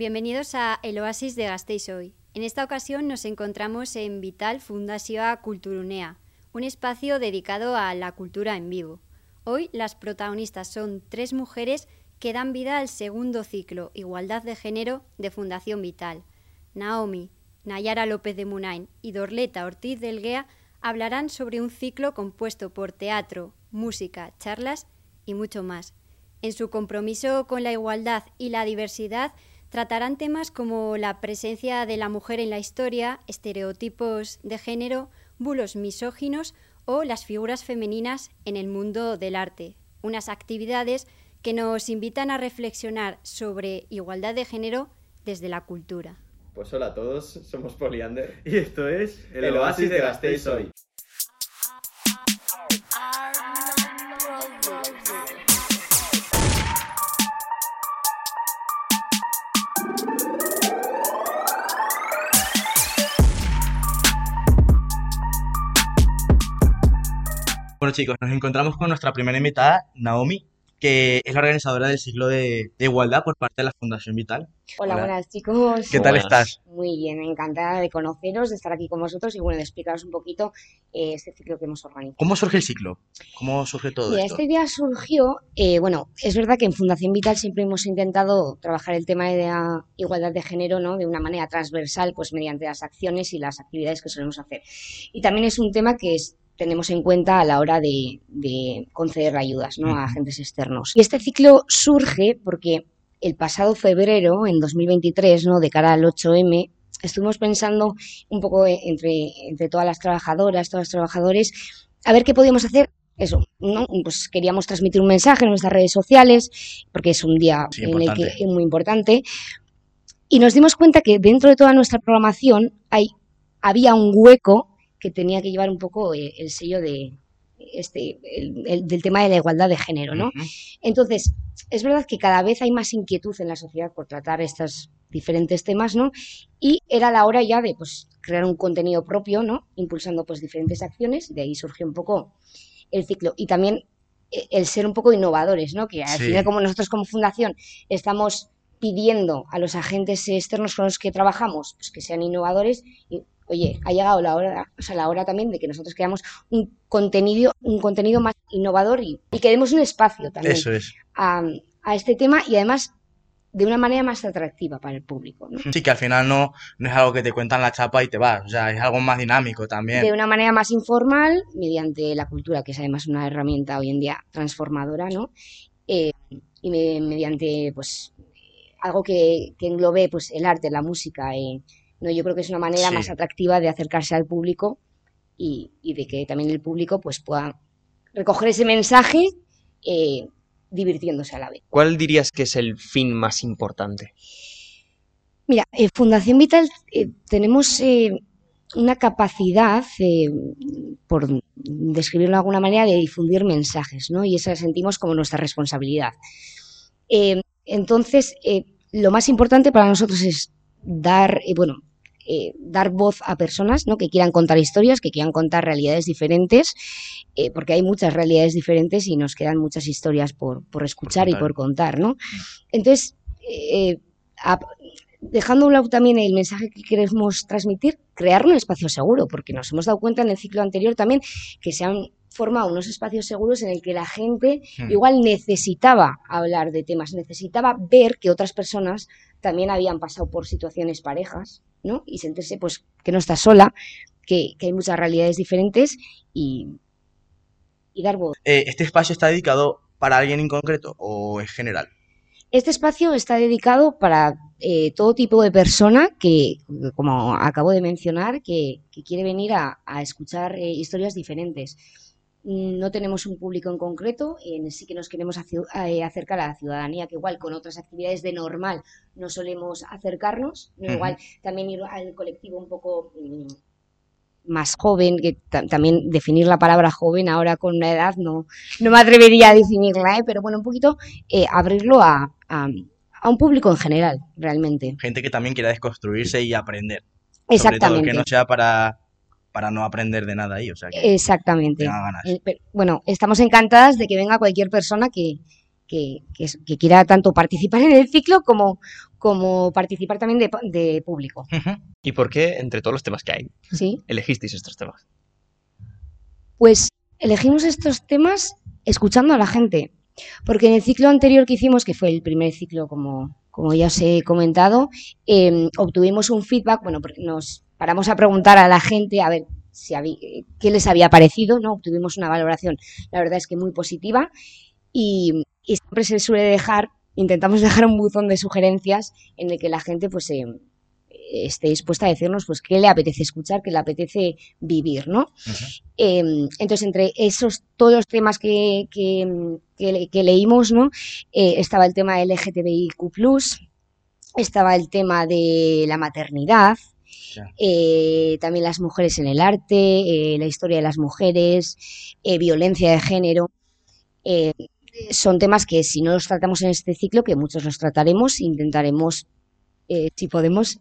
bienvenidos a El Oasis de Gasteiz hoy. En esta ocasión nos encontramos en Vital Fundación Culturunea, un espacio dedicado a la cultura en vivo. Hoy las protagonistas son tres mujeres que dan vida al segundo ciclo Igualdad de Género de Fundación Vital. Naomi, Nayara López de Munain y Dorleta Ortiz del Guea hablarán sobre un ciclo compuesto por teatro, música, charlas y mucho más. En su compromiso con la igualdad y la diversidad, tratarán temas como la presencia de la mujer en la historia, estereotipos de género, bulos misóginos o las figuras femeninas en el mundo del arte. Unas actividades que nos invitan a reflexionar sobre igualdad de género desde la cultura. Pues hola a todos, somos Poliander y esto es el, Oasis de Gasteiz hoy. Bueno chicos, nos encontramos con nuestra primera invitada, Naomi, que es la organizadora del ciclo de, igualdad por parte de la Fundación Vital. Hola, buenas chicos. ¿Qué tal estás? Muy bien, encantada de conoceros, de estar aquí con vosotros y bueno, de explicaros un poquito eh, este ciclo que hemos organizado. ¿Cómo surge el ciclo? ¿Cómo surge todo esto? Esta idea surgió, eh, bueno, es verdad que en Fundación Vital siempre hemos intentado trabajar el tema de la igualdad de género, ¿no? De una manera transversal, pues mediante las acciones y las actividades que solemos hacer. Y también es un tema que es tenemos en cuenta a la hora de, conceder ayudas ¿no? a agentes externos. Y este ciclo surge porque el pasado febrero, en 2023, ¿no? de cara al 8M, estuvimos pensando un poco entre, entre todas las trabajadoras, todos los trabajadores, a ver qué podíamos hacer eso, ¿no? Pues queríamos transmitir un mensaje en nuestras redes sociales, porque es un día en el que es muy importante. Y nos dimos cuenta que dentro de toda nuestra programación hay, había un hueco que tenía que llevar un poco eh, el, sello de este el, del tema de la igualdad de género, ¿no? Entonces, es verdad que cada vez hay más inquietud en la sociedad por tratar estos diferentes temas, ¿no? Y era la hora ya de pues crear un contenido propio, ¿no? Impulsando pues diferentes acciones, de ahí surgió un poco el ciclo y también eh, el ser un poco innovadores, ¿no? Que al final como nosotros como fundación estamos pidiendo a los agentes externos con los que trabajamos pues que sean innovadores y oye, ha llegado la hora, o sea, la hora también de que nosotros creamos un contenido, un contenido más innovador y, y que demos un espacio también a, este tema y además de una manera más atractiva para el público. ¿no? Sí, que al final no, no es algo que te cuentan la chapa y te vas, o sea, es algo más dinámico también. De una manera más informal, mediante la cultura, que es además una herramienta hoy en día transformadora, ¿no? Eh, y mediante, pues, algo que, que englobe pues, el arte, la música, eh, no, yo creo que es una manera más atractiva de acercarse al público y, de que también el público pues, pueda recoger ese mensaje eh, divirtiéndose a la vez. ¿Cuál dirías que es el fin más importante? Mira, en Fundación Vital eh, tenemos eh, una capacidad, por describirlo de alguna manera, de difundir mensajes, ¿no? Y esa sentimos como nuestra responsabilidad. entonces, lo más importante para nosotros es dar, bueno, eh, dar voz a personas ¿no? que quieran contar historias, que quieran contar realidades diferentes, eh, porque hay muchas realidades diferentes y nos quedan muchas historias por, escuchar y por contar. ¿no? Entonces, eh, dejando a un lado también el mensaje que queremos transmitir, crear un espacio seguro, porque nos hemos dado cuenta en el ciclo anterior también que se han formado unos espacios seguros en el que la gente hmm. igual necesitaba hablar de temas, necesitaba ver que otras personas también habían pasado por situaciones parejas ¿no? Y sentirse pues que no está sola, que, hay muchas realidades diferentes y, y dar voz. Eh, ¿Este espacio está dedicado para alguien en concreto o es general? Este espacio está dedicado para eh, todo tipo de persona que, como acabo de mencionar, que, quiere venir a, escuchar eh, historias diferentes. No tenemos un público en concreto, sí que nos queremos eh, acercar a la ciudadanía, que igual con otras actividades de normal no solemos acercarnos, igual también ir al colectivo un poco mm, más joven, que también definir la palabra joven ahora con una edad no, no me atrevería a definirla, ¿eh? pero bueno, un poquito eh, abrirlo a, a, un público en general, realmente. Gente que también quiera desconstruirse y aprender. Exactamente. que no sea para para no aprender de nada ahí. O sea, Exactamente. Eh, bueno, estamos encantadas de que venga cualquier persona que, que, que, que quiera tanto participar en el ciclo como, como participar también de, de público. ¿Y por qué, entre todos los temas que hay, ¿Sí? elegisteis estos temas? Pues elegimos estos temas escuchando a la gente, porque en el ciclo anterior que hicimos, que fue el primer ciclo, como, como ya os he comentado, eh, obtuvimos un feedback, bueno, porque nos paramos a preguntar a la gente a ver si había, qué les había parecido, ¿no? Obtuvimos una valoración, la verdad es que muy positiva, y, y siempre se suele dejar, intentamos dejar un buzón de sugerencias en el que la gente pues eh, esté dispuesta a decirnos pues qué le apetece escuchar, qué le apetece vivir, ¿no? Eh, entonces, entre esos todos los temas que, que, que, que leímos, ¿no? Eh, estaba el tema LGTBIQ+, estaba el tema de la maternidad. Eh, también las mujeres en el arte, eh, la historia de las mujeres, eh, violencia de género. Son temas que si no los tratamos en este ciclo, que muchos los trataremos, intentaremos, si podemos,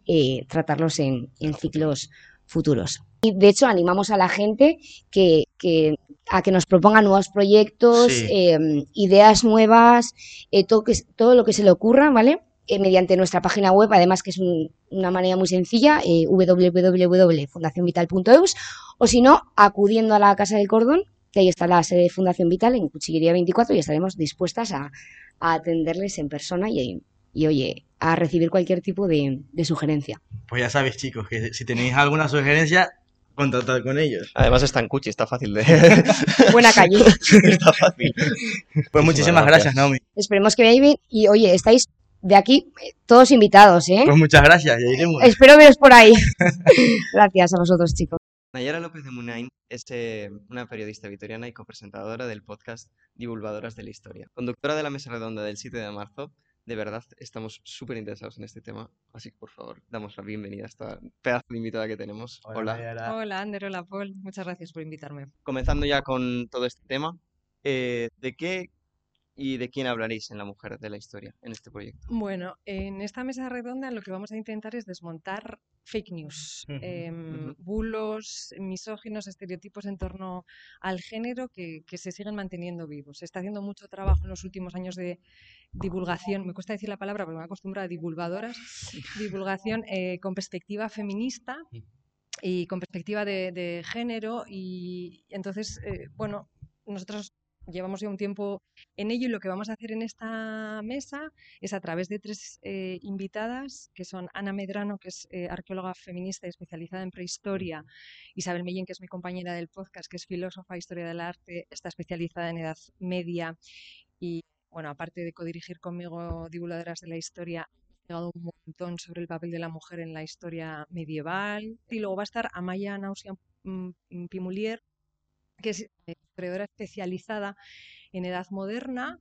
tratarlos en, en ciclos futuros. Y de hecho, animamos a la gente que, que- a que nos proponga nuevos proyectos, Sí. eh, ideas nuevas, eh, todo, que, todo lo que se le ocurra, ¿vale? Eh, mediante nuestra página web, además que es un- una manera muy sencilla, eh, www.fundacionvital.eus, o si no, acudiendo a la Casa del Cordón, que ahí está la sede de Fundación Vital en Cuchillería 24 y estaremos dispuestas a, a atenderles en persona y, y, oye, a recibir cualquier tipo de, de sugerencia. Pues ya sabéis, chicos, que si tenéis alguna sugerencia, contactad con ellos. Además está en Cuchi, está fácil de... Buena calle. está fácil. Pues muchísimas gracias. gracias, Naomi. Esperemos que veáis bien y, oye, estáis de aquí eh, todos invitados, ¿eh? Pues muchas gracias, ya iremos. Espero veros por ahí. Gracias a vosotros, chicos. Nayara López de Munain es eh, una periodista vitoriana y copresentadora del podcast Divulgadoras de la Historia. Conductora de la mesa redonda del 7 de marzo, de verdad estamos súper interesados en este tema, así que por favor, damos la bienvenida a esta pedazo de invitada que tenemos. Hola. Nayara. Hola, Ander, hola, Paul. Muchas gracias por invitarme. Comenzando ya con todo este tema, eh, ¿de qué y de quién hablaréis en La Mujer de la Historia en este proyecto? Bueno, en esta mesa redonda lo que vamos a intentar es desmontar fake news, em, bulos, misóginos, estereotipos en torno al género que, que se siguen manteniendo vivos. Se está haciendo mucho trabajo en los últimos años de divulgación, me cuesta decir la palabra porque me acostumbro a divulgadoras, divulgación eh, con perspectiva feminista y con perspectiva de, de género y entonces, eh, bueno, nosotros llevamos ya un tiempo en ello y lo que vamos a hacer en esta mesa es a través de tres eh, invitadas, que son Ana Medrano, que es eh, arqueóloga feminista y especializada en prehistoria, Isabel Mellín, que es mi compañera del podcast, que es filósofa, historia del arte, está especializada en edad media y, bueno, aparte de codirigir conmigo divulgadoras de la historia, un montón sobre el papel de la mujer en la historia medieval. Y luego va a estar Amaya Nausia mm, Pimulier, que es eh, historiadora especializada en edad moderna.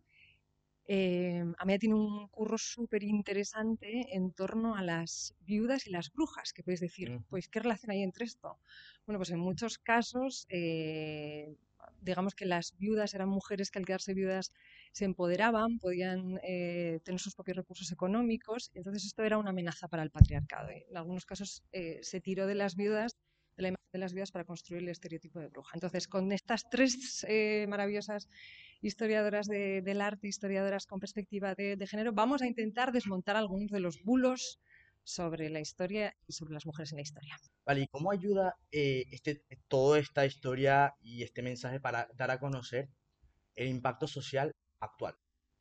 Eh, Amaya tiene un curro súper interesante en torno a las viudas y las brujas, que podéis decir, pues, ¿qué relación hay entre esto? Bueno, pues en muchos casos, eh, digamos que las viudas eran mujeres que al quedarse viudas se empoderaban, podían eh, tener sus propios recursos económicos, entonces esto era una amenaza para el patriarcado. En algunos casos eh, se tiró de las viudas, de las viudas para construir el estereotipo de bruja. Entonces, con estas tres eh, maravillosas historiadoras de- del arte, historiadoras con perspectiva de, de género, vamos a intentar desmontar algunos de los bulos sobre la historia y sobre las mujeres en la historia. Vale, ¿y cómo ayuda eh, este, toda esta historia y este mensaje para dar a conocer el impacto social actual?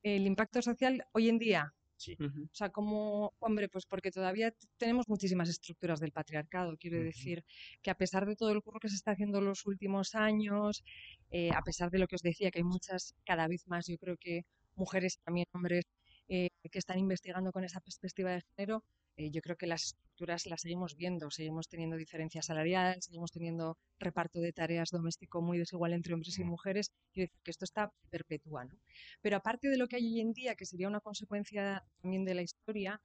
El impacto social hoy en día, Sí. O sea, como, hombre, pues porque todavía tenemos muchísimas estructuras del patriarcado. Quiero decir que a pesar de todo el curro que se está haciendo en los últimos años, eh, a pesar de lo que os decía, que hay muchas, cada vez más, yo creo que mujeres también hombres eh, que están investigando con esa perspectiva de género, eh, yo creo que las estructuras las seguimos viendo, seguimos teniendo diferencia salarial, seguimos teniendo reparto de tareas doméstico muy desigual entre hombres y mujeres. Quiero decir que esto está perpetúa, ¿no? Pero aparte de lo que hay hoy en día, que sería una consecuencia también de la historia,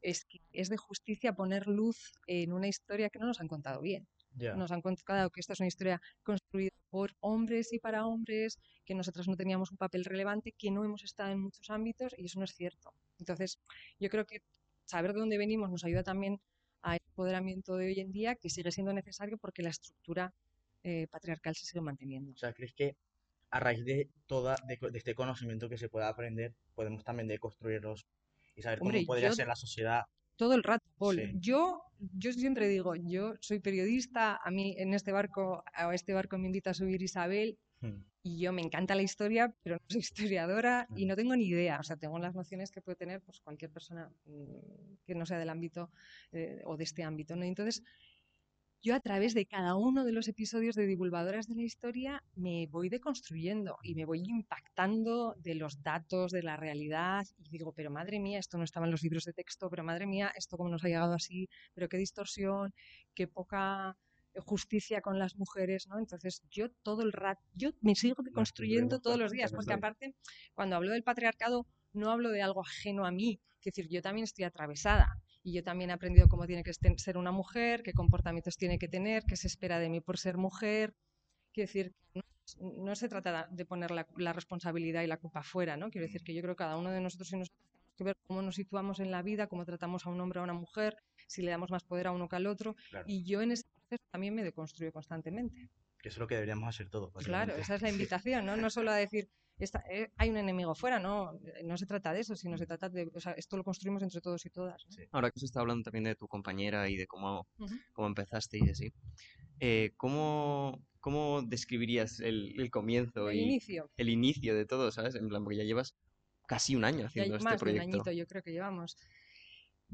es que es de justicia poner luz en una historia que no nos han contado bien. Ya. Nos han contado que esta es una historia construida por hombres y para hombres, que nosotras no teníamos un papel relevante, que no hemos estado en muchos ámbitos y eso no es cierto. Entonces, yo creo que saber de dónde venimos nos ayuda también al empoderamiento de hoy en día, que sigue siendo necesario porque la estructura eh, patriarcal se sigue manteniendo. O sea, ¿crees que a raíz de toda de, de este conocimiento que se pueda aprender, podemos también deconstruirlos y saber Hombre, cómo podría yo- ser la sociedad. Todo el rato, Paul. Sí. Yo, yo siempre digo, yo soy periodista, a mí en este barco, a este barco me invita a subir Isabel Hmm. y yo me encanta la historia, pero no soy historiadora y no tengo ni idea. O sea, tengo las nociones que puede tener pues, cualquier persona mm, que no sea del ámbito eh, o de este ámbito, ¿no? Entonces, yo a través de cada uno de los episodios de Divulgadoras de la Historia me voy deconstruyendo y me voy impactando de los datos, de la realidad y digo, pero madre mía, esto no estaba en los libros de texto, pero madre mía, esto cómo nos ha llegado así, pero qué distorsión, qué poca justicia con las mujeres, ¿no? Entonces yo todo el rato, yo me sigo deconstruyendo tendremos todos los días, porque aparte, cuando hablo del patriarcado, no hablo de algo ajeno a mí, es decir, yo también estoy atravesada y yo también he aprendido cómo tiene que este- ser una mujer, qué comportamientos tiene que tener, qué se espera de mí por ser mujer. Quiero decir, no, no se trata de poner la, la responsabilidad y la culpa fuera, ¿no? Quiero decir que yo creo que cada uno de nosotros y nosotras tenemos que ver cómo nos situamos en la vida, cómo tratamos a un hombre o a una mujer, si le damos más poder a uno que al otro. Claro. Y yo en ese proceso también me deconstruyo constantemente. Que eso es lo que deberíamos hacer todos. Claro, esa es la invitación, ¿no? No solo a decir, esta- eh, hay un enemigo fuera, no, no se trata de eso, sino se trata de, o sea, esto lo construimos entre todos y todas. ¿no? Sí. Ahora que se está hablando también de tu compañera y de cómo, cómo empezaste y así, eh, ¿cómo, cómo describirías el, el comienzo El y inicio, el inicio de todo, ¿sabes? En plan, porque ya llevas casi un año haciendo este más de un proyecto. añito yo creo que llevamos.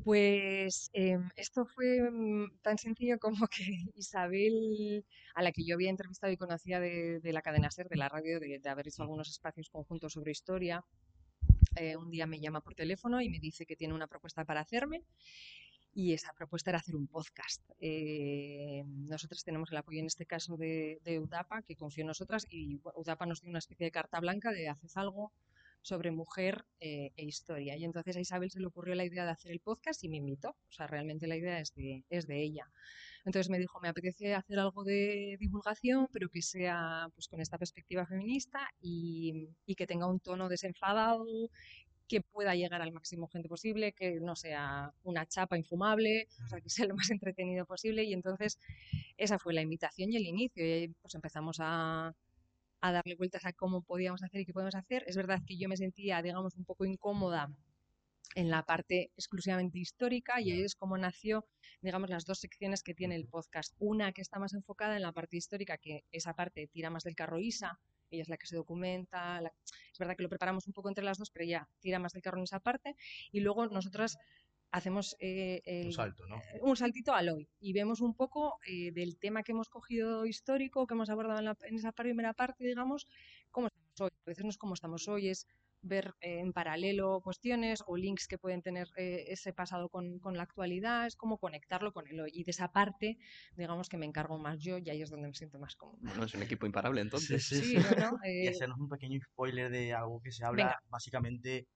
Pues em, esto fue mm, tan sencillo como que Isabel, a la que yo había entrevistado y conocía de, la cadena SER, de la radio, de, haber hecho algunos espacios conjuntos sobre historia, eh, un día me llama por teléfono y me dice que tiene una propuesta para hacerme y esa propuesta era hacer un podcast. Eh, nosotros tenemos el apoyo en este caso de, UDAPA, que confió en nosotras, y UDAPA nos dio una especie de carta blanca de haces algo sobre mujer eh, e historia. Y entonces a Isabel se le ocurrió la idea de hacer el podcast y me invitó. O sea, realmente la idea es de, es de ella. Entonces me dijo, me apetece hacer algo de divulgación, pero que sea pues con esta perspectiva feminista y, y que tenga un tono desenfadado, que pueda llegar al máximo gente posible, que no sea una chapa infumable, o sea, que sea lo más entretenido posible. Y entonces esa fue la invitación y el inicio. Y ahí, pues empezamos a, a darle vueltas a cómo podíamos hacer y qué podemos hacer. Es verdad que yo me sentía, digamos, un poco incómoda en la parte exclusivamente histórica y ahí es como nació, digamos, las dos secciones que tiene el podcast. Una que está más enfocada en la parte histórica, que esa parte tira más del carro Isa, ella es la que se documenta, la- es verdad que lo preparamos un poco entre las dos, pero ella tira más del carro en esa parte y luego nosotras hacemos eh, el, Un salto, ¿no? eh, un saltito al hoy y vemos un poco eh, del tema que hemos cogido histórico, que hemos abordado en, la- en esa primera parte, digamos, cómo estamos hoy. A veces no es cómo estamos hoy, es ver eh, en paralelo cuestiones o links que pueden tener eh, ese pasado con, con la actualidad, es como conectarlo con el hoy. Y de esa parte, digamos que me encargo más yo y ahí es donde me siento más cómoda. Bueno, es un equipo imparable entonces. Sí, Sí, sí. ¿no? ¿no? Y hacernos un pequeño spoiler de algo que se habla Venga. básicamente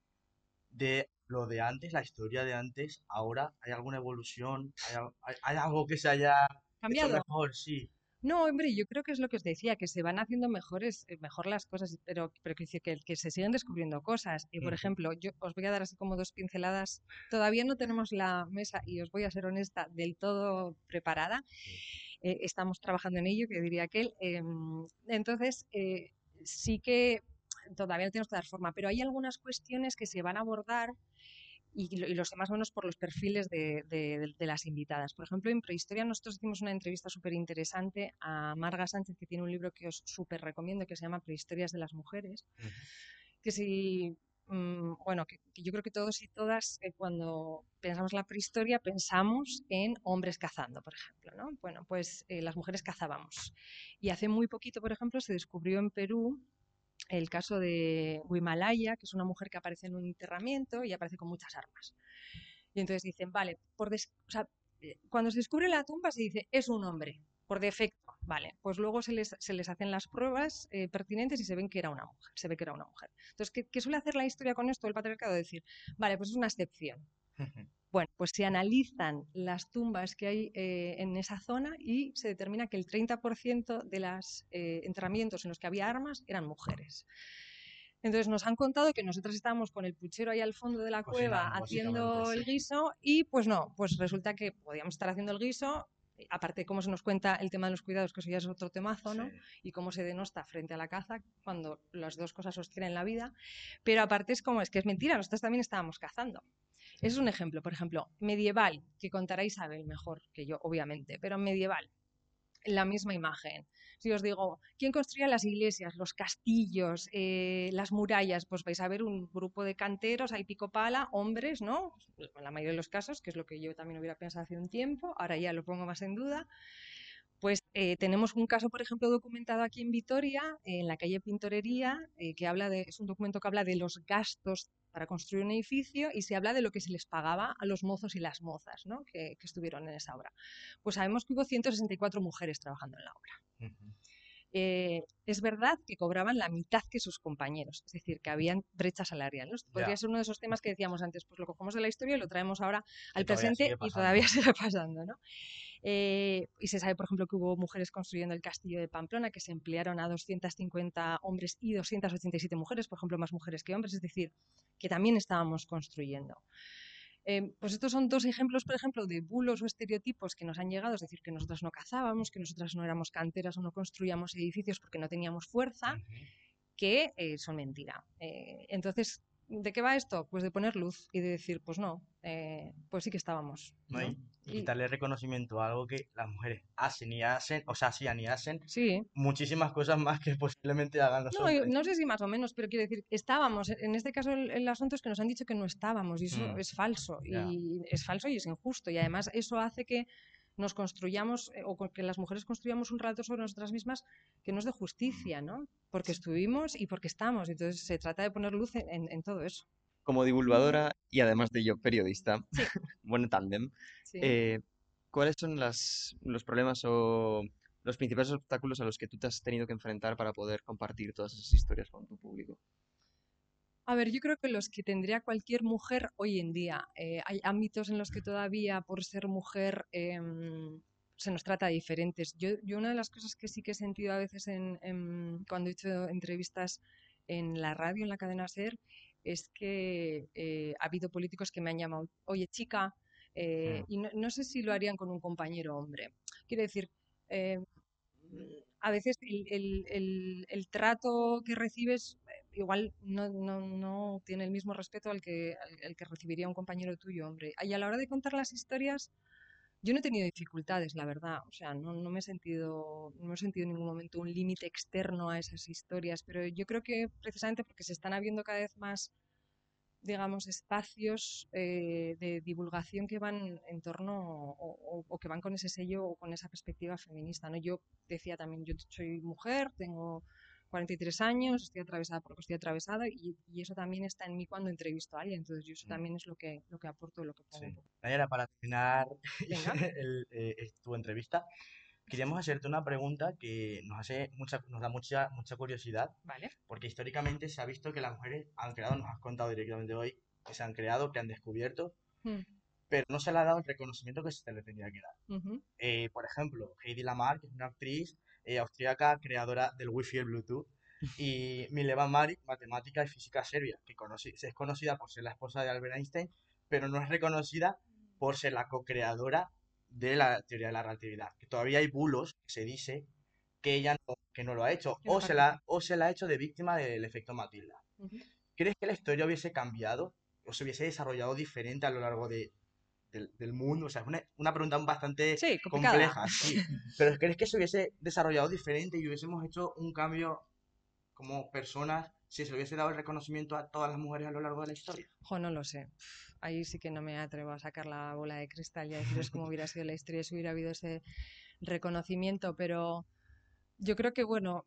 de lo de antes, la historia de antes. Ahora, ¿hay alguna evolución? ¿Hay, al- hay- hay algo que se haya hecho cambiado. mejor? Sí. No, hombre, yo creo que es lo que os decía, que se van haciendo mejores, eh, mejor las cosas, pero, pero que, que, que se siguen descubriendo cosas. Y, por ejemplo, yo os voy a dar así como dos pinceladas. Todavía no tenemos la mesa, y os voy a ser honesta, del todo preparada. Eh, estamos trabajando en ello, que diría aquel. Em, entonces, eh, sí que todavía no tenemos que dar forma, pero hay algunas cuestiones que se van a abordar y, y lo sé más o menos por los perfiles de, de- de las invitadas. Por ejemplo, en Prehistoria nosotros hicimos una entrevista súper interesante a Marga Sánchez, que tiene un libro que os súper recomiendo, que se llama Prehistorias de las Mujeres, Ujú. que si, mm, bueno, que, yo creo que todos y todas eh, cuando pensamos en la prehistoria pensamos en hombres cazando, por ejemplo, ¿no? Bueno, pues eh, las mujeres cazábamos. Y hace muy poquito, por ejemplo, se descubrió en Perú el caso de Wimalaya, que es una mujer que aparece en un enterramiento y aparece con muchas armas. Y entonces dicen, vale, por des- o sea, eh, cuando se descubre la tumba se dice, es un hombre, por defecto, vale. Pues luego se les, se les hacen las pruebas eh, pertinentes y se ven que era una mujer, se ve que era una mujer. Entonces, ¿qué, qué suele hacer la historia con esto, el patriarcado? Decir, vale, pues es una excepción. Bueno, pues se analizan las tumbas que hay eh, en esa zona y se determina que el 30% de los enterramientos en los que había armas eran mujeres. Entonces nos han contado que nosotros estábamos con el puchero ahí al fondo de la cueva haciendo el guiso y pues no, pues resulta que podíamos estar haciendo el guiso aparte cómo se nos cuenta el tema de los cuidados, que eso ya es otro temazo, ¿no? Y cómo se denosta frente a la caza cuando las dos cosas sostienen en la vida. Pero aparte es como, es que es mentira, nosotros también estábamos cazando. Es un ejemplo, por ejemplo, medieval, que contará Isabel mejor que yo, obviamente, pero medieval, la misma imagen. Si os digo, ¿quién construía las iglesias, los castillos, eh, las murallas? Pues vais a ver un grupo de canteros, hay pico pala, hombres, ¿no? En la mayoría de los casos, que es lo que yo también hubiera pensado hace un tiempo, ahora ya lo pongo más en duda. Pues eh, tenemos un caso, por ejemplo, documentado aquí en Vitoria, en la calle Pintorería, eh, que habla de, es un documento que habla de los gastos para construir un edificio y se habla de lo que se les pagaba a los mozos y las mozas ¿no? que, estuvieron en esa obra. Pues sabemos que hubo 164 mujeres trabajando en la obra. Eh, es verdad que cobraban la mitad que sus compañeros, es decir, que habían brecha salarial. ¿no? Podría ser uno de esos temas que decíamos antes, pues lo cogemos de la historia y lo traemos ahora al presente y todavía sigue pasando. ¿no? Eh, y se sabe, por ejemplo, que hubo mujeres construyendo el castillo de Pamplona, que se emplearon a 250 hombres y 287 mujeres, por ejemplo, más mujeres que hombres, es decir, que también estábamos construyendo. Eh, pues estos son dos ejemplos, por ejemplo, de bulos o estereotipos que nos han llegado, es decir, que nosotras no cazábamos, que nosotras no éramos canteras o no construíamos edificios porque no teníamos fuerza, que eh, son mentira. Eh, entonces, ¿de qué va esto? Pues de poner luz y de decir, pues no, eh, pues sí que estábamos. Y, darle reconocimiento a algo que las mujeres hacen y hacen, o sea, hacían y hacen sí. muchísimas cosas más que posiblemente hagan los no, hombres. No sé si más o menos, pero quiero decir, estábamos. En este caso, el, asunto es que nos han dicho que no estábamos y eso mm. es falso. Y es falso y es injusto. Y además, eso hace que nos construyamos eh, o que las mujeres construyamos un relato sobre nosotras mismas que no es de justicia, ¿no? Porque estuvimos y porque estamos. Entonces se trata de poner luz en, todo eso. Como divulgadora y además de yo periodista, bueno, tándem, eh, ¿cuáles son las, los problemas o los principales obstáculos a los que tú te has tenido que enfrentar para poder compartir todas esas historias con tu público? A ver, yo creo que los que tendría cualquier mujer hoy en día. Eh, hay ámbitos en los que todavía por ser mujer em, se nos trata diferentes. Yo, yo, una de las cosas que sí que he sentido a veces en, cuando he hecho entrevistas en la radio, en la cadena SER, es que eh, ha habido políticos que me han llamado, oye chica, eh, mm. y no, sé si lo harían con un compañero hombre. Quiero decir, a veces el, trato que recibes igual no, no, tiene el mismo respeto al que, al, que recibiría un compañero tuyo, hombre. Y a la hora de contar las historias, yo no he tenido dificultades, la verdad. O sea, no, no me he sentido, no he sentido en ningún momento un límite externo a esas historias. Pero yo creo que precisamente porque se están habiendo cada vez más, digamos, espacios eh, de divulgación que van en torno o, o, que van con ese sello o con esa perspectiva feminista. ¿no? Yo decía también, yo soy mujer, tengo 43 años, estoy atravesada porque estoy atravesada y, eso también está en mí cuando entrevisto a alguien, entonces yo eso mm. también es lo que, lo que aporto, lo que pongo. Nayara, para terminar eh, tu entrevista, queríamos hacerte una pregunta que nos hace mucha, nos da mucha, mucha curiosidad, vale. porque históricamente se ha visto que las mujeres han creado, nos has contado directamente hoy, que se han creado, que han descubierto, hmm. pero no se le ha dado el reconocimiento que se le tendría que dar. Eh, por ejemplo, Heidi Lamar, que es una actriz eh, austríaca, creadora del Wi-Fi y el Bluetooth, y Mileva Maric, matemática y física serbia, que es conocida por ser la esposa de Albert Einstein, pero no es reconocida por ser la co-creadora de la teoría de la relatividad. Que todavía hay bulos que se dice que ella no, que no lo ha hecho, o se, la, o se la ha hecho de víctima del efecto Matilda. ¿Crees que la historia hubiese cambiado o se hubiese desarrollado diferente a lo largo de, del, mundo? O sea, es una, una pregunta bastante compleja. Sí. Pero ¿crees que se hubiese desarrollado diferente y hubiésemos hecho un cambio como personas si se hubiese dado el reconocimiento a todas las mujeres a lo largo de la historia? Jo, no lo sé. Ahí sí que no me atrevo a sacar la bola de cristal y a deciros cómo hubiera sido la historia si hubiera habido ese reconocimiento, pero yo creo que, bueno,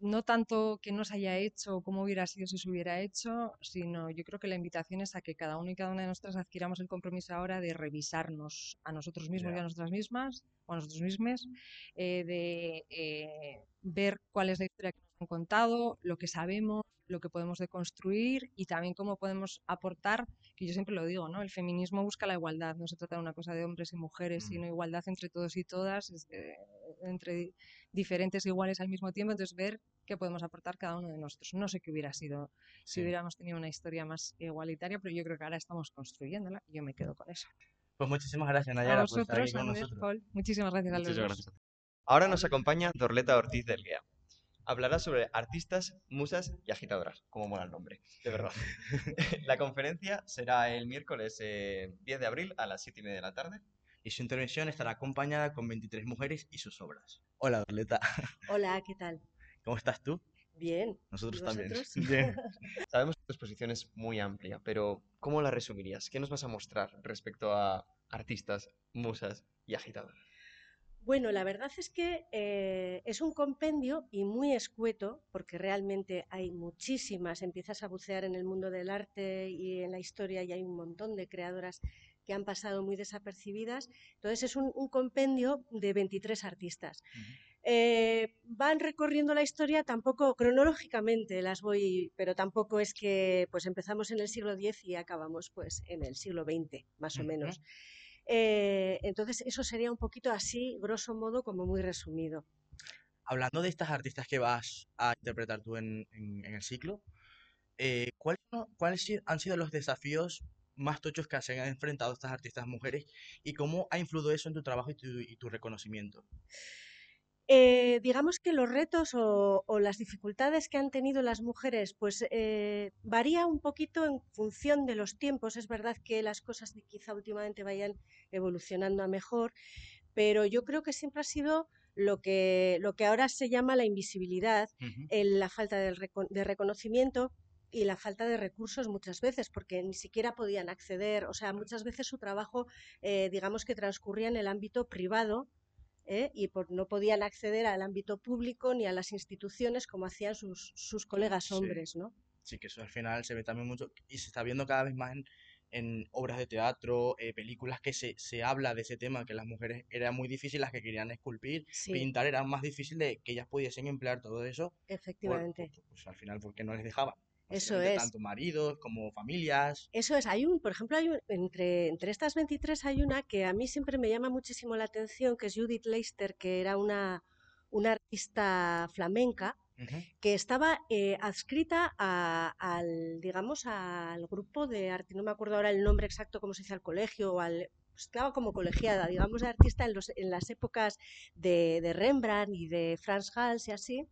no, tanto que no se haya hecho o cómo hubiera sido si se hubiera hecho, sino yo creo que la invitación es a que cada uno y cada una de nosotras adquiramos el compromiso ahora de revisarnos a nosotros mismos y a nosotras mismas, o a nosotros mismos, eh, de eh, ver cuál es la historia que nos han contado, lo que sabemos, lo que podemos deconstruir y también cómo podemos aportar, que yo siempre lo digo, ¿no? El feminismo busca la igualdad, no se trata de una cosa de hombres y mujeres, sino mm. igualdad entre todos y todas, entre diferentes iguales al mismo tiempo, entonces ver qué podemos aportar cada uno de nosotros. No sé qué hubiera sido si hubiéramos tenido una historia más igualitaria, pero yo creo que ahora estamos construyéndola y yo me quedo con eso. Pues muchísimas gracias, Nayara, por estar aquí con nosotros. Muchísimas gracias a los. Ahora nos acompaña Dorleta Ortiz del Guía. Hablará sobre artistas, musas y agitadoras, como mola el nombre, de verdad. la conferencia será el miércoles 10 eh, de abril a las 7 y media de la tarde. Y su intervención estará acompañada con 23 mujeres y sus obras. Hola, Dorleta. Hola, ¿qué tal? ¿Cómo estás tú? Bien. Nosotros también. Bien. Sabemos que tu exposición es muy amplia, pero ¿cómo la resumirías? ¿Qué nos vas a mostrar respecto a artistas, musas y agitadoras? Bueno, la verdad es que eh, es un compendio y muy escueto, porque realmente hay muchísimas, empiezas a bucear en el mundo del arte y en la historia y hay un montón de creadoras que han pasado muy desapercibidas. Entonces es un, compendio de 23 artistas. Eh, van recorriendo la historia tampoco cronológicamente las voy, pero tampoco es que pues empezamos en el siglo X y acabamos pues en el siglo XX, más o menos. Eh, entonces, eso sería un poquito así, grosso modo, como muy resumido. Hablando de estas artistas que vas a interpretar tú en, el ciclo, eh, ¿cuáles, han sido los desafíos más tochos que se han enfrentado estas artistas mujeres y cómo ha influido eso en tu trabajo y tu reconocimiento? Eh, digamos que los retos o, las dificultades que han tenido las mujeres, pues eh, varía un poquito en función de los tiempos. Es verdad que las cosas quizá últimamente vayan evolucionando a mejor, pero yo creo que siempre ha sido lo que, lo que ahora se llama la invisibilidad, la falta de, reconocimiento y la falta de recursos muchas veces, porque ni siquiera podían acceder, o sea, muchas veces su trabajo, eh, digamos que transcurría en el ámbito privado ¿eh? y por, no podían acceder al ámbito público ni a las instituciones como hacían sus, sus colegas hombres, sí. ¿no? Sí, que eso al final se ve también mucho y se está viendo cada vez más en, en obras de teatro, eh, películas que se, se, habla de ese tema, que las mujeres era muy difícil, las que querían esculpir, pintar, era más difícil de que ellas pudiesen emplear todo eso. Efectivamente. pues al final porque no les dejaban. Eso es. Tanto maridos como familias. Eso es. Hay un, por ejemplo, hay entre, entre estas 23 hay una que a mí siempre me llama muchísimo la atención, que es Judith Leister, que era una, una artista flamenca, que estaba eh, adscrita al, digamos, al grupo de arte, no me acuerdo ahora el nombre exacto, cómo se dice, al colegio o al, estaba como colegiada, digamos, de artista en, los, en las épocas de, de, Rembrandt y de Franz Hals y así.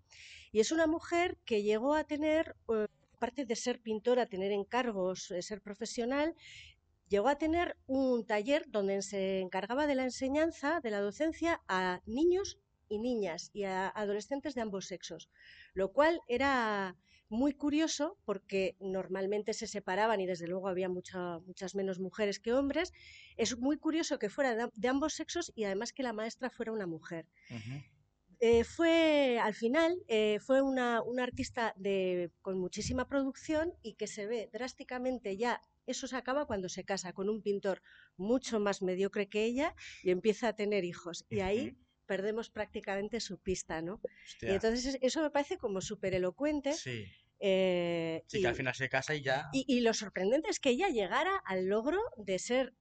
Y es una mujer que llegó a tener eh, aparte de ser pintora, tener encargos, eh, ser profesional, llegó a tener un taller donde se encargaba de la enseñanza, de la docencia a niños y niñas y a adolescentes de ambos sexos, lo cual era muy curioso porque normalmente se separaban y desde luego había muchas menos mujeres que hombres. Es muy curioso que fuera de, ambos sexos y además que la maestra fuera una mujer. Eh, fue, al final, eh, fue una, artista de, con muchísima producción y que se ve drásticamente ya, eso se acaba cuando se casa con un pintor mucho más mediocre que ella y empieza a tener hijos. Y ahí perdemos prácticamente su pista, ¿no? Y entonces eso me parece como súper elocuente. Sí. Eh, sí, que al final se casa y ya. Y, lo sorprendente es que ella llegara al logro de ser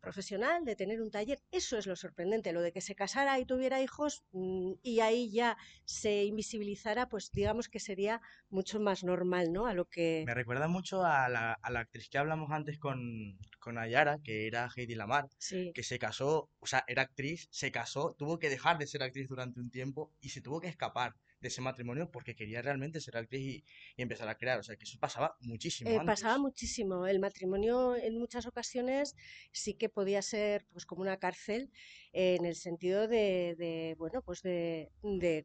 profesional, de tener un taller. Eso es lo sorprendente, lo de que se casara y tuviera hijos mm, y ahí ya se invisibilizara, pues digamos que sería mucho más normal, ¿no? A lo que. Me recuerda mucho a la, a la actriz que hablamos antes con, con Ayara, que era Heidi Lamar, que se casó, o sea, era actriz, se casó, tuvo que dejar de ser actriz durante un tiempo y se tuvo que escapar de ese matrimonio porque quería realmente ser actriz y, empezar a crear. O sea, que eso pasaba muchísimo. Eh, pasaba muchísimo. El matrimonio en muchas ocasiones sí que podía ser pues como una cárcel en el sentido de, bueno, pues de,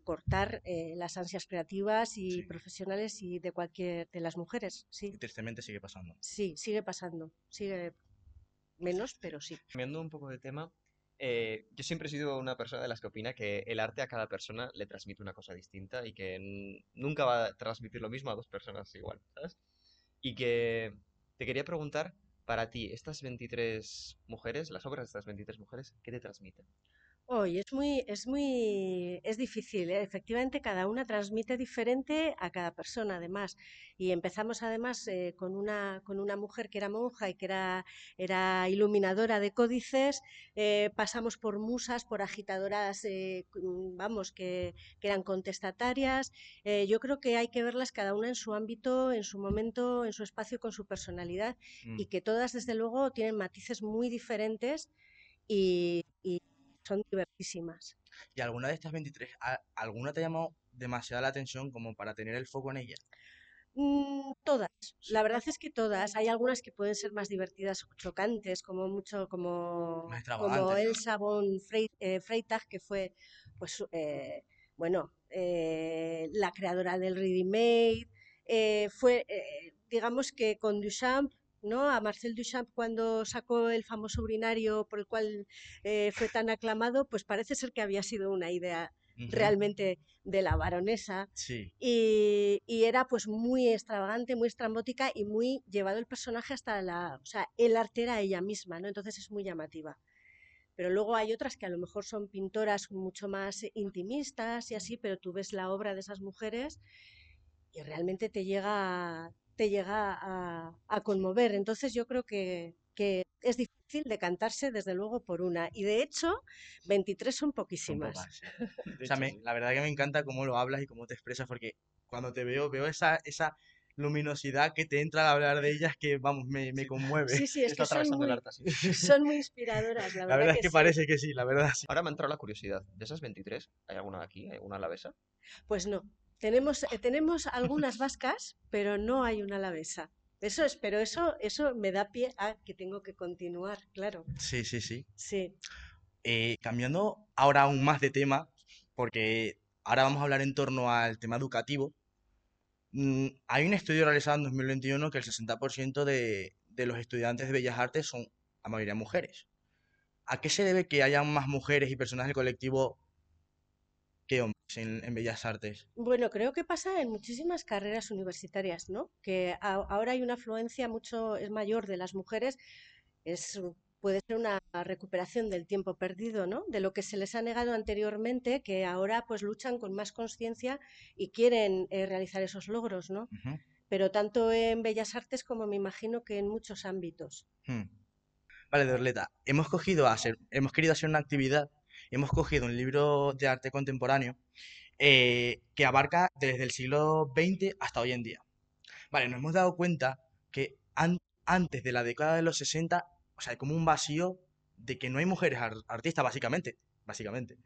cortar eh, las ansias creativas y profesionales y de cualquier de las mujeres. Sí. Y tristemente sigue pasando. Sí, sigue pasando. Sigue menos, pero sí. Cambiando un poco de tema, eh, yo siempre he sido una persona de las que opina que el arte a cada persona le transmite una cosa distinta y que nunca va a transmitir lo mismo a dos personas igual. Y que te quería preguntar, para ti, estas 23 mujeres, las obras de estas 23 mujeres, ¿qué te transmiten? Hoy es muy, es muy, es difícil. ¿eh? Efectivamente, cada una transmite diferente a cada persona, además. Y empezamos además eh, con una, con una mujer que era monja y que era, era iluminadora de códices. Eh, pasamos por musas, por agitadoras, vamos, que, que, eran contestatarias. yo creo que hay que verlas cada una en su ámbito, en su momento, en su espacio, con su personalidad, y mm. que todas, desde luego, tienen matices muy diferentes. y son divertísimas. ¿Y alguna de estas 23, alguna te llamó demasiado la atención como para tener el foco en ella? Mm, todas, la verdad es que todas. Hay algunas que pueden ser más divertidas o chocantes, como mucho como, como Elsa von eh, Freitag, que fue, pues, eh, bueno, eh, la creadora del Ready Made. fue, digamos que con Duchamp ¿no? A Marcel Duchamp cuando sacó el famoso urinario por el cual eh, fue tan aclamado, pues parece ser que había sido una idea realmente de la baronesa y, era pues muy extravagante, muy estrambótica y muy llevado el personaje hasta la, o sea, el arte era ella misma, ¿no? Entonces es muy llamativa. Pero luego hay otras que a lo mejor son pintoras mucho más intimistas y así, pero tú ves la obra de esas mujeres y realmente te llega, te llega a, conmover. Entonces yo creo que, es difícil decantarse desde luego por una. Y de hecho, 23 son poquísimas. la verdad que me encanta cómo lo hablas y cómo te expresas, porque cuando te veo, veo esa, esa luminosidad que te entra al hablar de ellas que, vamos, me, me conmueve. Sí, sí, es que son muy, son muy, inspiradoras, la verdad. La verdad es que, parece que sí, la verdad sí. Ahora me ha entrado la curiosidad. ¿De esas 23, hay alguna aquí? ¿Hay alguna alavesa? Pues no. Tenemos, eh, tenemos algunas vascas, pero no hay una alavesa. Eso es, pero eso, eso me da pie a que tengo que continuar, claro. Sí, sí, sí. Sí. Eh, cambiando ahora aún más de tema, porque ahora vamos a hablar en torno al tema educativo. Mm, hay un estudio realizado en 2021 que el 60% de, de los estudiantes de Bellas Artes son la mayoría mujeres. ¿A qué se debe que haya más mujeres y personas del colectivo en, Bellas Artes? Bueno, creo que pasa en muchísimas carreras universitarias, ¿no? Que ahora hay una afluencia mucho es mayor de las mujeres, es puede ser una recuperación del tiempo perdido, ¿no? De lo que se les ha negado anteriormente, que ahora pues luchan con más conciencia y quieren eh, realizar esos logros, ¿no? Pero tanto en Bellas Artes como me imagino que en muchos ámbitos. Hmm. Vale, Dorleta, hemos cogido a hacer, hemos querido hacer una actividad hemos cogido un libro de arte contemporáneo eh, que abarca desde el siglo XX hasta hoy en día. Vale, nos hemos dado cuenta que antes de la década de los 60, o sea, hay como un vacío de que no hay mujeres artistas, básicamente, básicamente.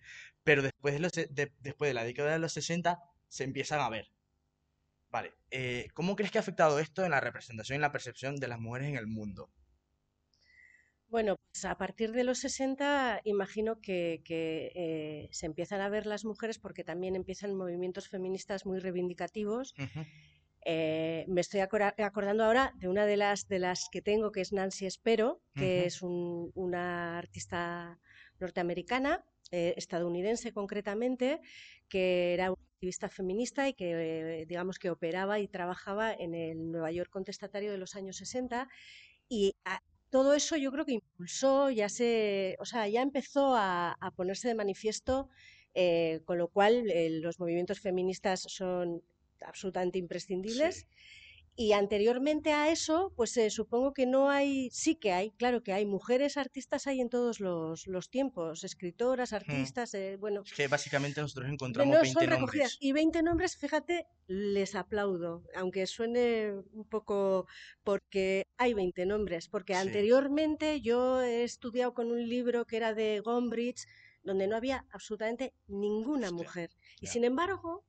Pero después de, la década de los 60 se empiezan a ver. Vale, eh, ¿cómo crees que ha afectado esto en la representación y la percepción de las mujeres en el mundo? Bueno, pues a partir de los 60 imagino que, eh, se empiezan a ver las mujeres porque también empiezan movimientos feministas muy reivindicativos. Eh, me estoy acordando ahora de una de las, de las que tengo, que es Nancy Espero, que es una artista norteamericana, eh, estadounidense concretamente, que era una activista feminista y que, digamos, que operaba y trabajaba en el Nueva York contestatario de los años 60 y todo eso yo creo que impulsó, ya se, o sea, ya empezó a, ponerse de manifiesto, eh, con lo cual eh, los movimientos feministas son absolutamente imprescindibles. Y anteriormente a eso, pues eh, supongo que no hay, sí que hay, claro que hay mujeres artistas hay en todos los, tiempos, escritoras, artistas, eh, bueno. Es que básicamente nosotros encontramos 20 nombres. Y 20 nombres, fíjate, les aplaudo, aunque suene un poco porque hay 20 nombres, porque anteriormente yo he estudiado con un libro que era de Gombrich, donde no había absolutamente ninguna mujer. Y sin embargo,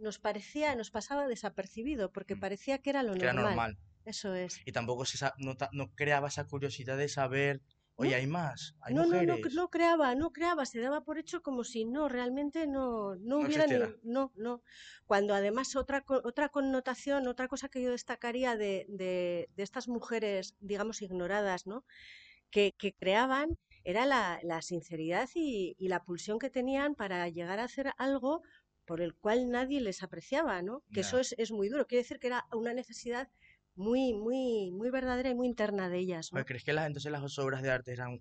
nos parecía, nos pasaba desapercibido, porque parecía que era lo normal. Eso es. Y tampoco se, no, no, creaba esa curiosidad de saber, oye, hay más, hay no, mujeres. No, no, no creaba, no creaba, se daba por hecho como si no, realmente no, no, hubiera ni, no, no. Cuando además otra, otra connotación, otra cosa que yo destacaría de, de, de estas mujeres, digamos, ignoradas, ¿no? Que, que creaban era la, la sinceridad y, y, la pulsión que tenían para llegar a hacer algo por el cual nadie les apreciaba, ¿no? Que eso es, es, muy duro. Quiere decir que era una necesidad muy, muy, muy verdadera y muy interna de ellas. ¿Crees que las, entonces las obras de arte eran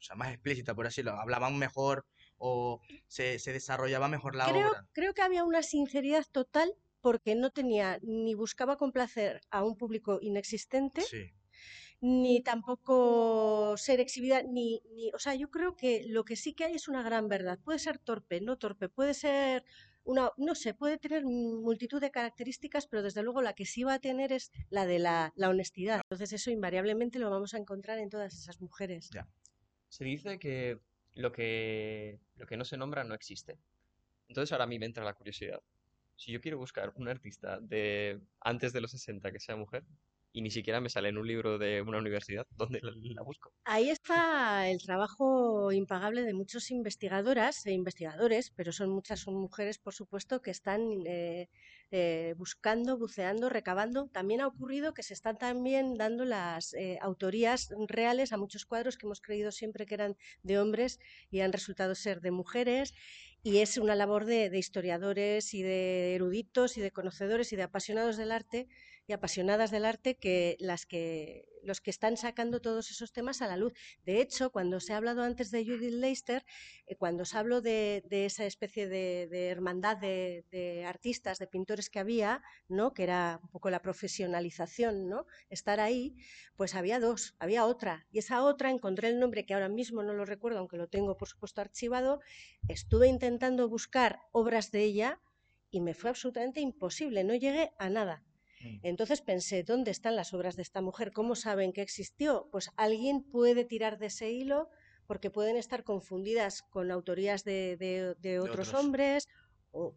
sea, más explícita, por así decirlo, hablaban mejor o se, desarrollaba mejor la creo, obra. Creo que había una sinceridad total porque no tenía ni buscaba complacer a un público inexistente. Ni tampoco ser exhibida, ni, ni, o sea, yo creo que lo que sí que hay es una gran verdad. Puede ser torpe, no torpe, puede ser una, no sé, puede tener multitud de características, pero desde luego la que sí va a tener es la de la, honestidad. Entonces eso invariablemente lo vamos a encontrar en todas esas mujeres. Ya. Se dice que lo que, lo que no se nombra no existe. Entonces ahora a mí me entra la curiosidad. Si yo quiero buscar un artista de antes de los 60 que sea mujer, y ni siquiera me sale en un libro de una universidad, ¿dónde la, busco? Ahí está el trabajo impagable de muchas investigadoras e investigadores, pero son muchas, son mujeres, por supuesto, que están eh, eh, buscando, buceando, recabando. También ha ocurrido que se están también dando las eh, autorías reales a muchos cuadros que hemos creído siempre que eran de hombres y han resultado ser de mujeres y es una labor de, historiadores y de eruditos y de conocedores y de apasionados del arte y apasionadas del arte que las que los que están sacando todos esos temas a la luz. De hecho, cuando se ha hablado antes de Judith Leister, eh, cuando se habló de, esa especie de, hermandad de, artistas, de pintores que había, ¿no? que era un poco la profesionalización, ¿no? estar ahí, pues había dos, había otra. Y esa otra, encontré el nombre que ahora mismo no lo recuerdo, aunque lo tengo por supuesto archivado, estuve intentando buscar obras de ella y me fue absolutamente imposible, no llegué a nada. Mm. Entonces pensé, ¿dónde están las obras de esta mujer? ¿Cómo saben que existió? Pues alguien puede tirar de ese hilo porque pueden estar confundidas con autorías de, otros, hombres o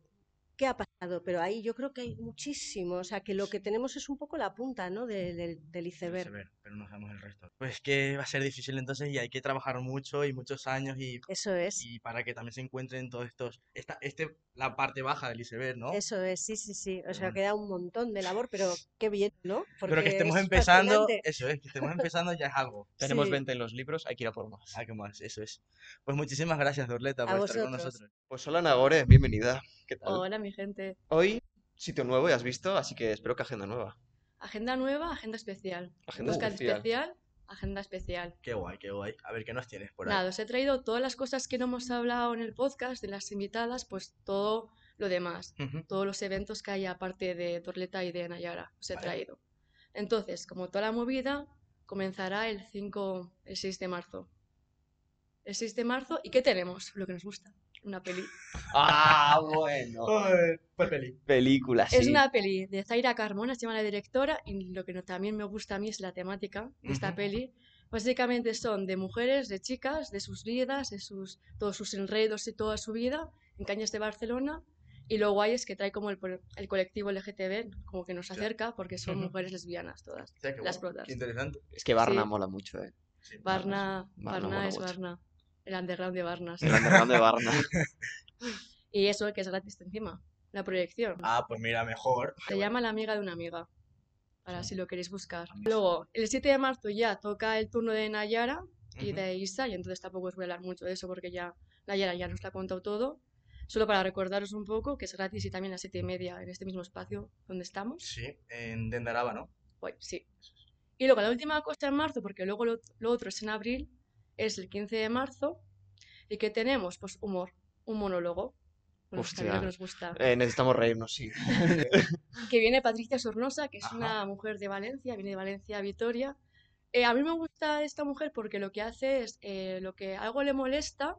qué ha pasado, pero ahí yo creo que hay muchísimo, o sea, que lo que tenemos es un poco la punta, ¿no?, del, del iceberg. pero no sabemos el resto. Pues que va a ser difícil entonces y hay que trabajar mucho y muchos años y... Eso es. Y para que también se encuentren todos estos... Esta, este, la parte baja del iceberg, ¿no? Eso es, sí, sí, sí. O sea, queda un montón de labor, pero qué bien, ¿no? pero que estemos empezando, eso es, que estemos empezando ya es algo. Tenemos 20 en los libros, hay que ir a por más. Hay que más, eso es. Pues muchísimas gracias, Dorleta, por estar con nosotros. Pues hola, Nagore, bienvenida. ¿Qué tal? Hola, mi gente. Hoy, sitio nuevo, ya has visto, así que espero que agenda nueva. Agenda nueva, agenda especial. Agenda especial. agenda especial. Qué guay, qué guay. A ver, ¿qué nos tienes por ahí? Nada, os he traído todas las cosas que no hemos hablado en el podcast de las invitadas, pues todo lo demás. Todos los eventos que hay aparte de Torleta y de Nayara os he traído. Entonces, como toda la movida, comenzará el 5, el 6 de marzo. El 6 de marzo, ¿y qué tenemos? Lo que nos gusta una peli. Ah, bueno. pues peli. Película, sí. Es una peli de Zaira Carmona, se llama la directora, y lo que también me gusta a mí es la temática de esta peli. Básicamente son de mujeres, de chicas, de sus vidas, de sus, todos sus enredos y toda su vida en Cañas de Barcelona. Y lo guay es que trae como el, el colectivo LGTB, como que nos acerca, porque son mujeres lesbianas todas, las protas. interesante. Es que Barna mola mucho, ¿eh? Barna, Barna, es Barna. El underground de Barnas. El underground de Barnas. y eso que es gratis encima, la proyección. Ah, pues mira, mejor. Se llama La amiga de una amiga, para si lo queréis buscar. Luego, el 7 de marzo ya toca el turno de Nayara y de Isa, y entonces tampoco os voy a hablar mucho de eso porque ya Nayara ya nos lo ha contado todo. Solo para recordaros un poco que es gratis y también a las 7 y media en este mismo espacio donde estamos. Sí, en Dendaraba, ¿no? Pues sí. Y luego la última cosa en marzo, porque luego lo otro es en abril, es el 15 de marzo y que tenemos pues humor, un monólogo. Hostia. Que nos gusta. Eh, necesitamos reírnos, sí. que viene Patricia Sornosa, que es una mujer de Valencia, viene de Valencia a Vitoria. Eh, a mí me gusta esta mujer porque lo que hace es, eh, lo que algo le molesta,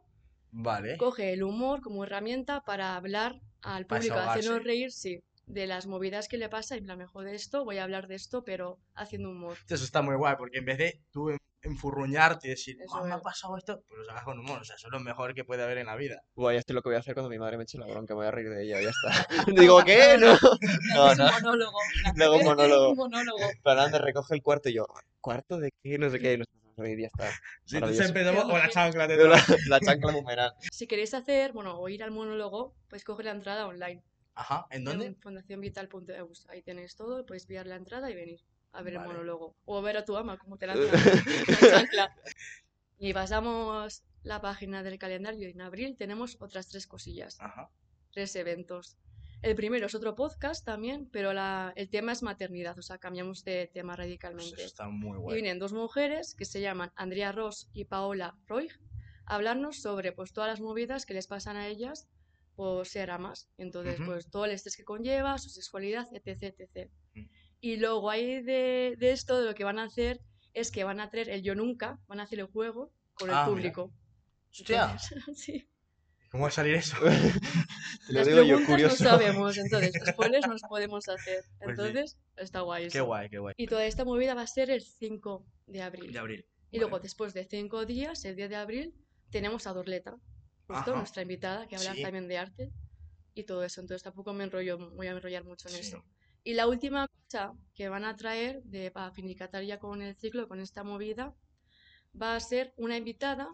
vale. coge el humor como herramienta para hablar al público, hacernos reír, sí de las movidas que le pasa y la mejor de esto, voy a hablar de esto, pero haciendo humor. Eso está muy guay, porque en vez de tú enfurruñarte y decir, eso me ha pasado esto, pues lo hagas con humor. O sea, eso es lo mejor que puede haber en la vida. Guay, esto es lo que voy a hacer cuando mi madre me eche la bronca, voy a reír de ella, ya está. Digo, ¿qué? No, no, no. Un monólogo. Luego un monólogo. un monólogo. Para recoge el cuarto y yo, ¿cuarto de qué? No sé qué. Y nos reír y ya está. Sí, entonces empezamos con la chancla. De la, la chancla numeral. Si queréis hacer, bueno, o ir al monólogo, pues coger la entrada online. Ajá, ¿en dónde? En fundacionvital.eus. Ahí tenéis todo, podéis pillar la entrada y venir a ver el monólogo. O a ver a tu ama, como te la chancla. Y pasamos la página del calendario y en abril tenemos otras tres cosillas. Ajá. Tres eventos. El primero es otro podcast también, pero la, el tema es maternidad, o sea, cambiamos de tema radicalmente. está muy Y vienen dos mujeres que se llaman Andrea Ross y Paola Roy, hablarnos sobre pues todas las movidas que les pasan a ellas por ser amas. Entonces, pues todo el estrés que conlleva, su sexualidad, etc. etc. Mm. Y luego ahí de, de, esto, de lo que van a hacer es que van a traer el yo nunca, van a hacer el juego con el ah, público. Hostia. sí. ¿Cómo va a salir eso? Las preguntas no sabemos, entonces spoilers nos podemos hacer. Pues entonces, está guay Qué guay, qué guay. Y toda esta movida va a ser el 5 de abril. De abril. Y luego, después de 5 días, el 10 de abril, tenemos a Dorleta, justo nuestra invitada, que habla también de arte y todo eso. Entonces tampoco me enrollo, voy a enrollar mucho en eso. Y la última cosa que van a traer de, para finicatar ya con el ciclo, con esta movida, va a ser una invitada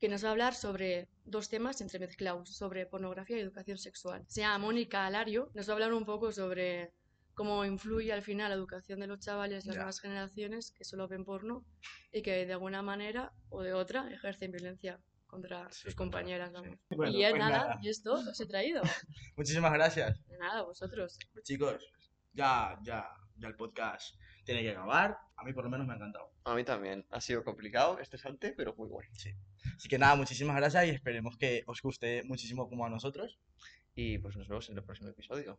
que nos va a hablar sobre dos temas entremezclados, sobre pornografía y educación sexual. Se llama Mónica Alario, nos va a hablar un poco sobre cómo influye al final la educación de los chavales, las nuevas generaciones que solo ven porno y que de alguna manera o de otra ejercen violencia contra sus compañeras. y pues nada, y esto os he traído. Muchísimas gracias. De nada, vosotros. Pues chicos, ya, ya, ya el podcast tiene que acabar. A mí por lo menos me ha encantado. A mí también. Ha sido complicado, estresante, pero muy bueno. Sí. Así que nada, muchísimas gracias y esperemos que os guste muchísimo como a nosotros. Y pues nos vemos en el próximo episodio.